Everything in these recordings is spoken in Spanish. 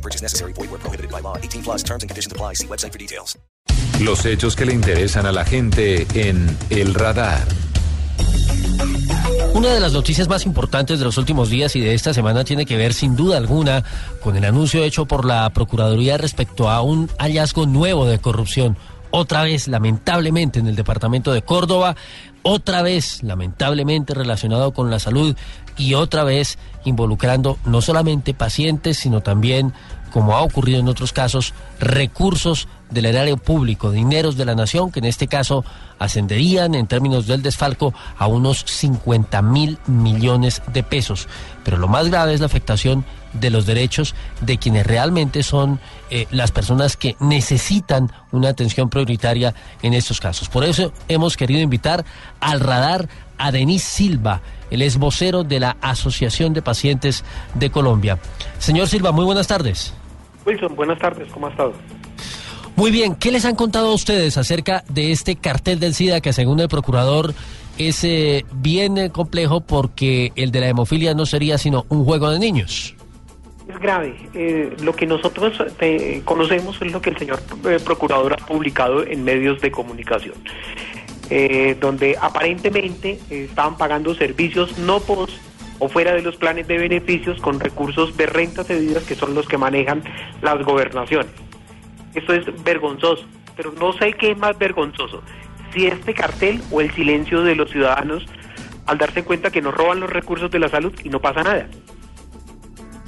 No purchase necessary. Void where prohibited by law. 18 plus terms and conditions apply. See website for details. Los hechos que le interesan a la gente en El Radar. Una de las noticias más importantes de los últimos días y de esta semana tiene que ver sin duda alguna con el anuncio hecho por la Procuraduría respecto a un hallazgo nuevo de corrupción. Otra vez, lamentablemente, en el departamento de Córdoba, otra vez, lamentablemente, relacionado con la salud y otra vez involucrando no solamente pacientes, sino también, como ha ocurrido en otros casos, recursos del erario público, dineros de la nación, que en este caso ascenderían en términos del desfalco a unos 50 mil millones de pesos. Pero lo más grave es la afectación de los derechos de quienes realmente son eh, las personas que necesitan una atención prioritaria en estos casos. Por eso hemos querido invitar al radar a Denis Silva, el es vocero de la Asociación de Pacientes de Colombia. Señor Silva, muy buenas tardes. Wilson, buenas tardes, ¿cómo ha estado? Muy bien, ¿qué les han contado a ustedes acerca de este cartel del SIDA que según el procurador es eh, bien eh, complejo porque el de la hemofilia no sería sino un juego de niños? Grave. Eh, lo que nosotros eh, conocemos es lo que el señor eh, procurador ha publicado en medios de comunicación, eh, donde aparentemente estaban pagando servicios no post o fuera de los planes de beneficios con recursos de rentas cedidas que son los que manejan las gobernaciones. Esto es vergonzoso, pero no sé qué es más vergonzoso, si este cartel o el silencio de los ciudadanos al darse cuenta que nos roban los recursos de la salud y no pasa nada.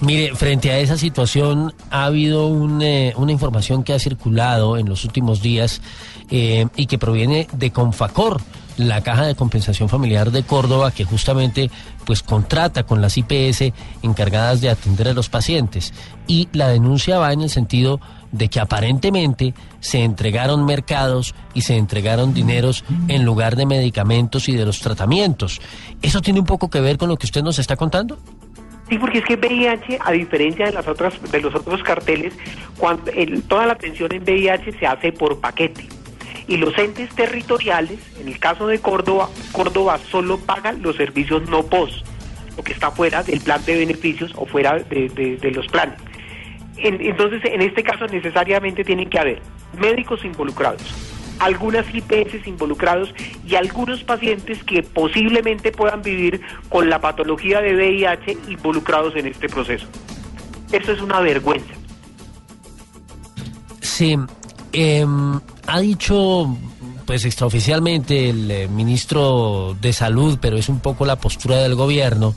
Mire, frente a esa situación ha habido un, eh, una información que ha circulado en los últimos días eh, y que proviene de Confacor, la Caja de Compensación Familiar de Córdoba, que justamente pues contrata con las IPS encargadas de atender a los pacientes. Y la denuncia va en el sentido de que aparentemente se entregaron mercados y se entregaron dineros en lugar de medicamentos y de los tratamientos. ¿Eso tiene un poco que ver con lo que usted nos está contando? Sí, porque es que VIH, a diferencia de las otras, de los otros carteles, cuando toda la atención en VIH se hace por paquete. Y los entes territoriales, en el caso de Córdoba, Córdoba solo paga los servicios no POS, lo que está fuera del plan de beneficios o fuera de, de- de los planes. En- entonces, en este caso necesariamente tienen que haber médicos involucrados, algunas IPS involucrados y algunos pacientes que posiblemente puedan vivir con la patología de VIH involucrados en este proceso. Eso es una vergüenza. Sí, em, ha dicho, pues extraoficialmente, el eh, ministro de Salud, pero es un poco la postura del gobierno,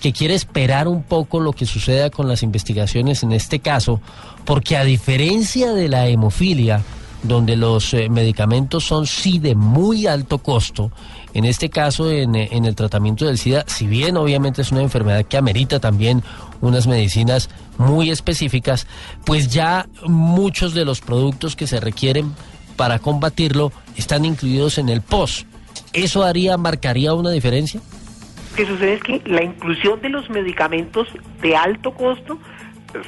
que quiere esperar un poco lo que suceda con las investigaciones en este caso, porque a diferencia de la hemofilia, donde los eh, medicamentos son sí de muy alto costo, en este caso en, eh, en el tratamiento del SIDA, si bien obviamente es una enfermedad que amerita también unas medicinas muy específicas, pues ya muchos de los productos que se requieren para combatirlo están incluidos en el POS. ¿Eso haría, marcaría una diferencia? Lo que sucede es que la inclusión de los medicamentos de alto costo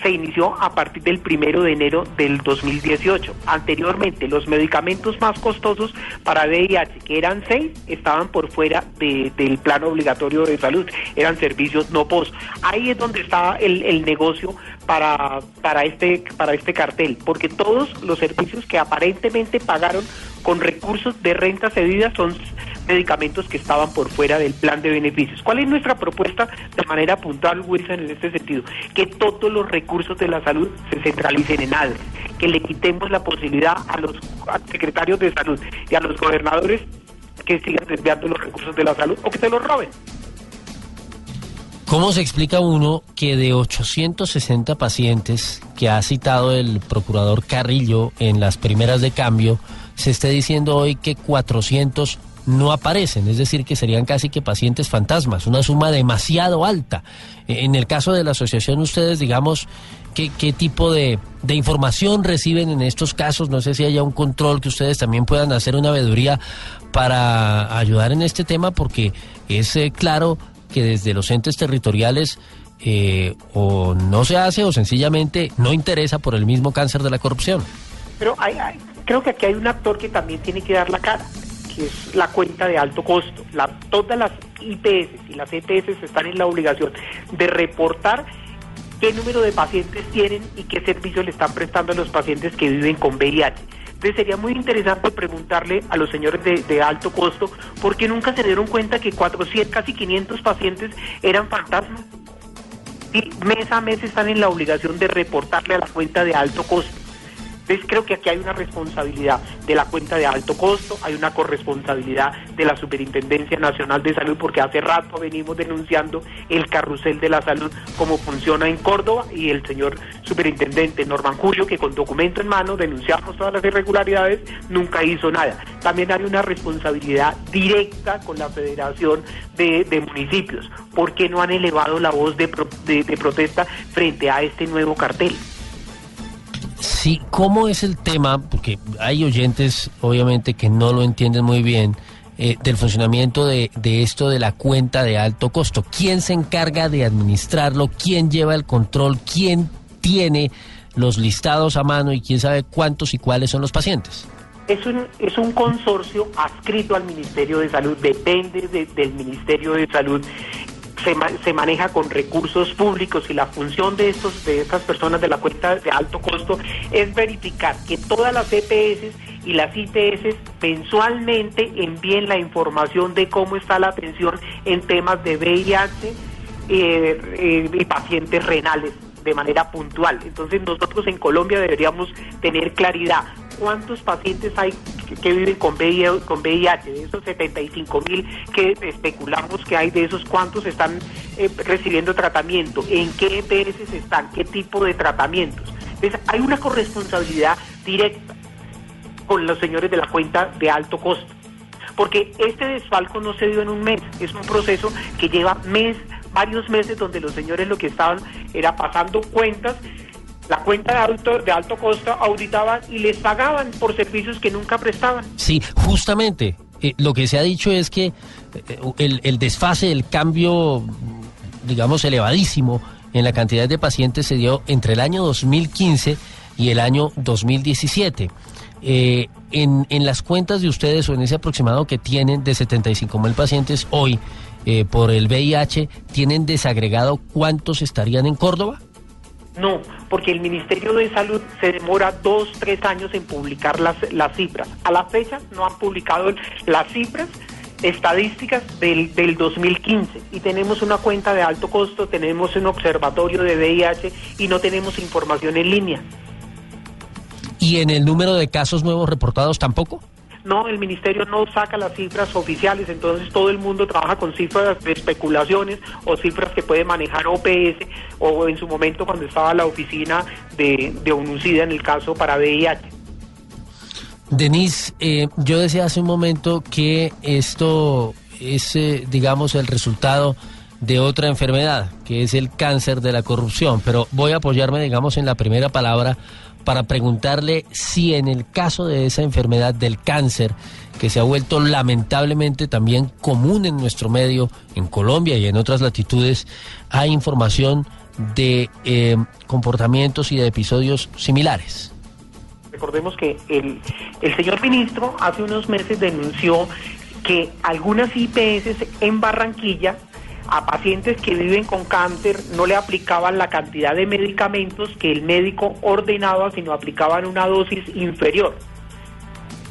se inició a partir del primero de enero del 2018. Anteriormente, los medicamentos más costosos para VIH, que eran seis, estaban por fuera de- del plan obligatorio de salud, eran servicios no POS. Ahí es donde estaba el, el negocio para, para, este, para este cartel, porque todos los servicios que aparentemente pagaron con recursos de renta cedida son medicamentos que estaban por fuera del plan de beneficios. ¿Cuál es nuestra propuesta de manera puntual, Wilson, en este sentido? Que todos los recursos de la salud se centralicen en ADRES, que le quitemos la posibilidad a los secretarios de salud y a los gobernadores que sigan desviando los recursos de la salud o que se los roben. ¿Cómo se explica uno que de 860 pacientes que ha citado el procurador Carrillo en las primeras de cambio, se esté diciendo hoy que 400 no aparecen, es decir, que serían casi que pacientes fantasmas, una suma demasiado alta. Eh, En el caso de la asociación, ustedes, digamos, ¿qué, qué tipo de, de información reciben en estos casos? No sé si haya un control que ustedes también puedan hacer una veeduría para ayudar en este tema, porque es eh, claro que desde los entes territoriales eh, o no se hace o sencillamente no interesa por el mismo cáncer de la corrupción. Pero hay- hay- creo que aquí hay un actor que también tiene que dar la cara, que es la cuenta de alto costo. Todas las IPS y las EPS están en la obligación de reportar qué número de pacientes tienen y qué servicio le están prestando a los pacientes que viven con VIH. Entonces sería muy interesante preguntarle a los señores de, de alto costo por qué nunca se dieron cuenta que 400, casi 500 pacientes eran fantasmas. Y mes a mes están en la obligación de reportarle a la cuenta de alto costo. Entonces creo que aquí hay una responsabilidad de la cuenta de alto costo, hay una corresponsabilidad de la Superintendencia Nacional de Salud, porque hace rato venimos denunciando el carrusel de la salud, cómo funciona en Córdoba, y el señor superintendente Norman Julio, que con documento en mano denunciamos todas las irregularidades, nunca hizo nada. También hay una responsabilidad directa con la Federación de, Municipios, porque no han elevado la voz de, pro- de protesta frente a este nuevo cartel. Sí, ¿cómo es el tema? Porque hay oyentes, obviamente, que no lo entienden muy bien eh, del funcionamiento de, de esto de la cuenta de alto costo. ¿Quién se encarga de administrarlo? ¿Quién lleva el control? ¿Quién tiene los listados a mano y quién sabe cuántos y cuáles son los pacientes? Es un, es un consorcio adscrito al Ministerio de Salud, depende de- del Ministerio de Salud, se, ma- se maneja con recursos públicos y la función de, estos, de estas personas de la cuenta de alto costo es verificar que todas las EPS y las IPS mensualmente envíen la información de cómo está la atención en temas de VIH eh, eh, y pacientes renales de manera puntual. Entonces nosotros en Colombia deberíamos tener claridad cuántos pacientes hay que, viven con VIH, con VIH, de esos 75 mil que especulamos que hay, de esos cuántos están eh, recibiendo tratamiento, en qué EPS están, qué tipo de tratamientos. Entonces hay una corresponsabilidad directa con los señores de la cuenta de alto costo. Porque este desfalco no se dio en un mes, es un proceso que lleva mes, varios meses donde los señores lo que estaban era pasando cuentas, la cuenta de alto, de alto costo auditaban y les pagaban por servicios que nunca prestaban. Sí, justamente. eh, lo que se ha dicho es que eh, el, el desfase, el cambio, digamos, elevadísimo en la cantidad de pacientes se dio entre el año 2015 y el año 2017. Eh, en, en las cuentas de ustedes o en ese aproximado que tienen de 75 mil pacientes hoy eh, por el VIH, ¿tienen desagregado cuántos estarían en Córdoba? No, porque el Ministerio de Salud se demora dos, tres años en publicar las, las cifras. A la fecha no han publicado las cifras estadísticas del, del 2015 y tenemos una cuenta de alto costo, tenemos un observatorio de VIH y no tenemos información en línea. ¿Y en el número de casos nuevos reportados tampoco? No, el ministerio no saca las cifras oficiales, entonces todo el mundo trabaja con cifras de especulaciones o cifras que puede manejar OPS o en su momento cuando estaba la oficina de, de ONUCIDA en el caso para VIH. Denise, eh, yo decía hace un momento que esto es, eh, digamos, el resultado de otra enfermedad, que es el cáncer de la corrupción, pero voy a apoyarme, digamos, en la primera palabra para preguntarle si en el caso de esa enfermedad del cáncer, que se ha vuelto lamentablemente también común en nuestro medio, en Colombia y en otras latitudes, hay información de eh, comportamientos y de episodios similares. Recordemos que el, el señor ministro hace unos meses denunció que algunas IPS en Barranquilla a pacientes que viven con cáncer no le aplicaban la cantidad de medicamentos que el médico ordenaba, sino aplicaban una dosis inferior.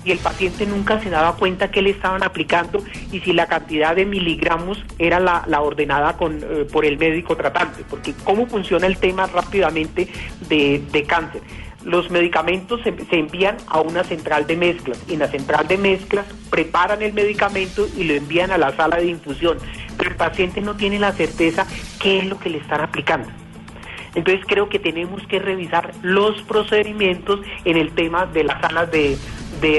Y el paciente nunca se daba cuenta que le estaban aplicando y si la cantidad de miligramos era la, ordenada con, eh, por el médico tratante. Porque cómo funciona el tema rápidamente de, de cáncer los medicamentos se, envían a una central de mezclas. Y en la central de mezclas preparan el medicamento y lo envían a la sala de infusión. Pero el paciente no tiene la certeza qué es lo que le están aplicando. Entonces creo que tenemos que revisar los procedimientos en el tema de las salas de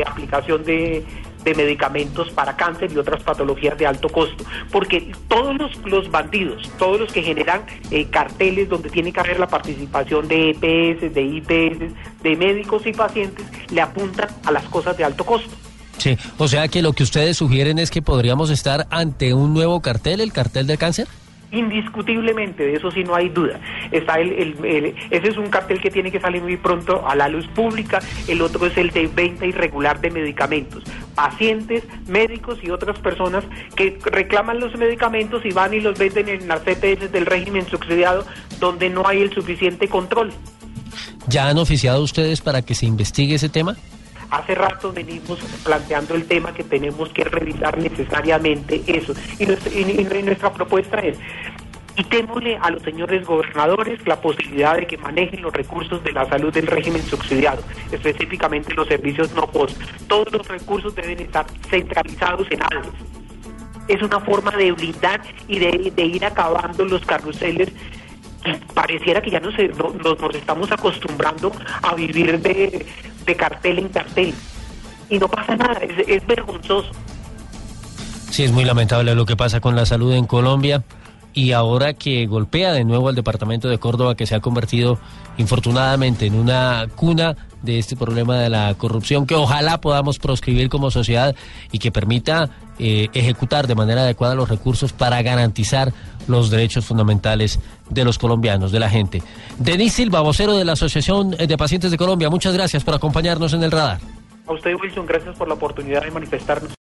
aplicación de, de medicamentos para cáncer y otras patologías de alto costo, porque todos los, los bandidos, todos los que generan eh, carteles donde tiene que haber la participación de EPS, de IPS, de médicos y pacientes, le apuntan a las cosas de alto costo. Sí, o sea que lo que ustedes sugieren es que podríamos estar ante un nuevo cartel, el cartel del cáncer. Indiscutiblemente, de eso sí no hay duda. Está el, el- el- ese es un cartel que tiene que salir muy pronto a la luz pública, el otro es el de venta irregular de medicamentos. Pacientes, médicos y otras personas que reclaman los medicamentos y van y los venden en las CPS del régimen subsidiado donde no hay el suficiente control. ¿Ya han oficiado ustedes para que se investigue ese tema? Hace rato venimos planteando el tema que tenemos que revisar necesariamente eso. Y nuestra, propuesta es, quitémosle a los señores gobernadores la posibilidad de que manejen los recursos de la salud del régimen subsidiado, específicamente los servicios no post. Todos los recursos deben estar centralizados en ADES. Es una forma de blindar y de, de ir acabando los carruseles pareciera que ya nos, no- nos, nos estamos acostumbrando a vivir de, cartel en cartel. Y no pasa nada, es vergonzoso. Sí, es muy lamentable lo que pasa con la salud en Colombia y ahora que golpea de nuevo al departamento de Córdoba que se ha convertido infortunadamente en una cuna de este problema de la corrupción que ojalá podamos proscribir como sociedad y que permita eh, ejecutar de manera adecuada los recursos para garantizar los derechos fundamentales de los colombianos, de la gente. Denis Silva, vocero de la Asociación de Pacientes de Colombia, muchas gracias por acompañarnos en el radar. A usted, Wilson, gracias por la oportunidad de manifestarnos.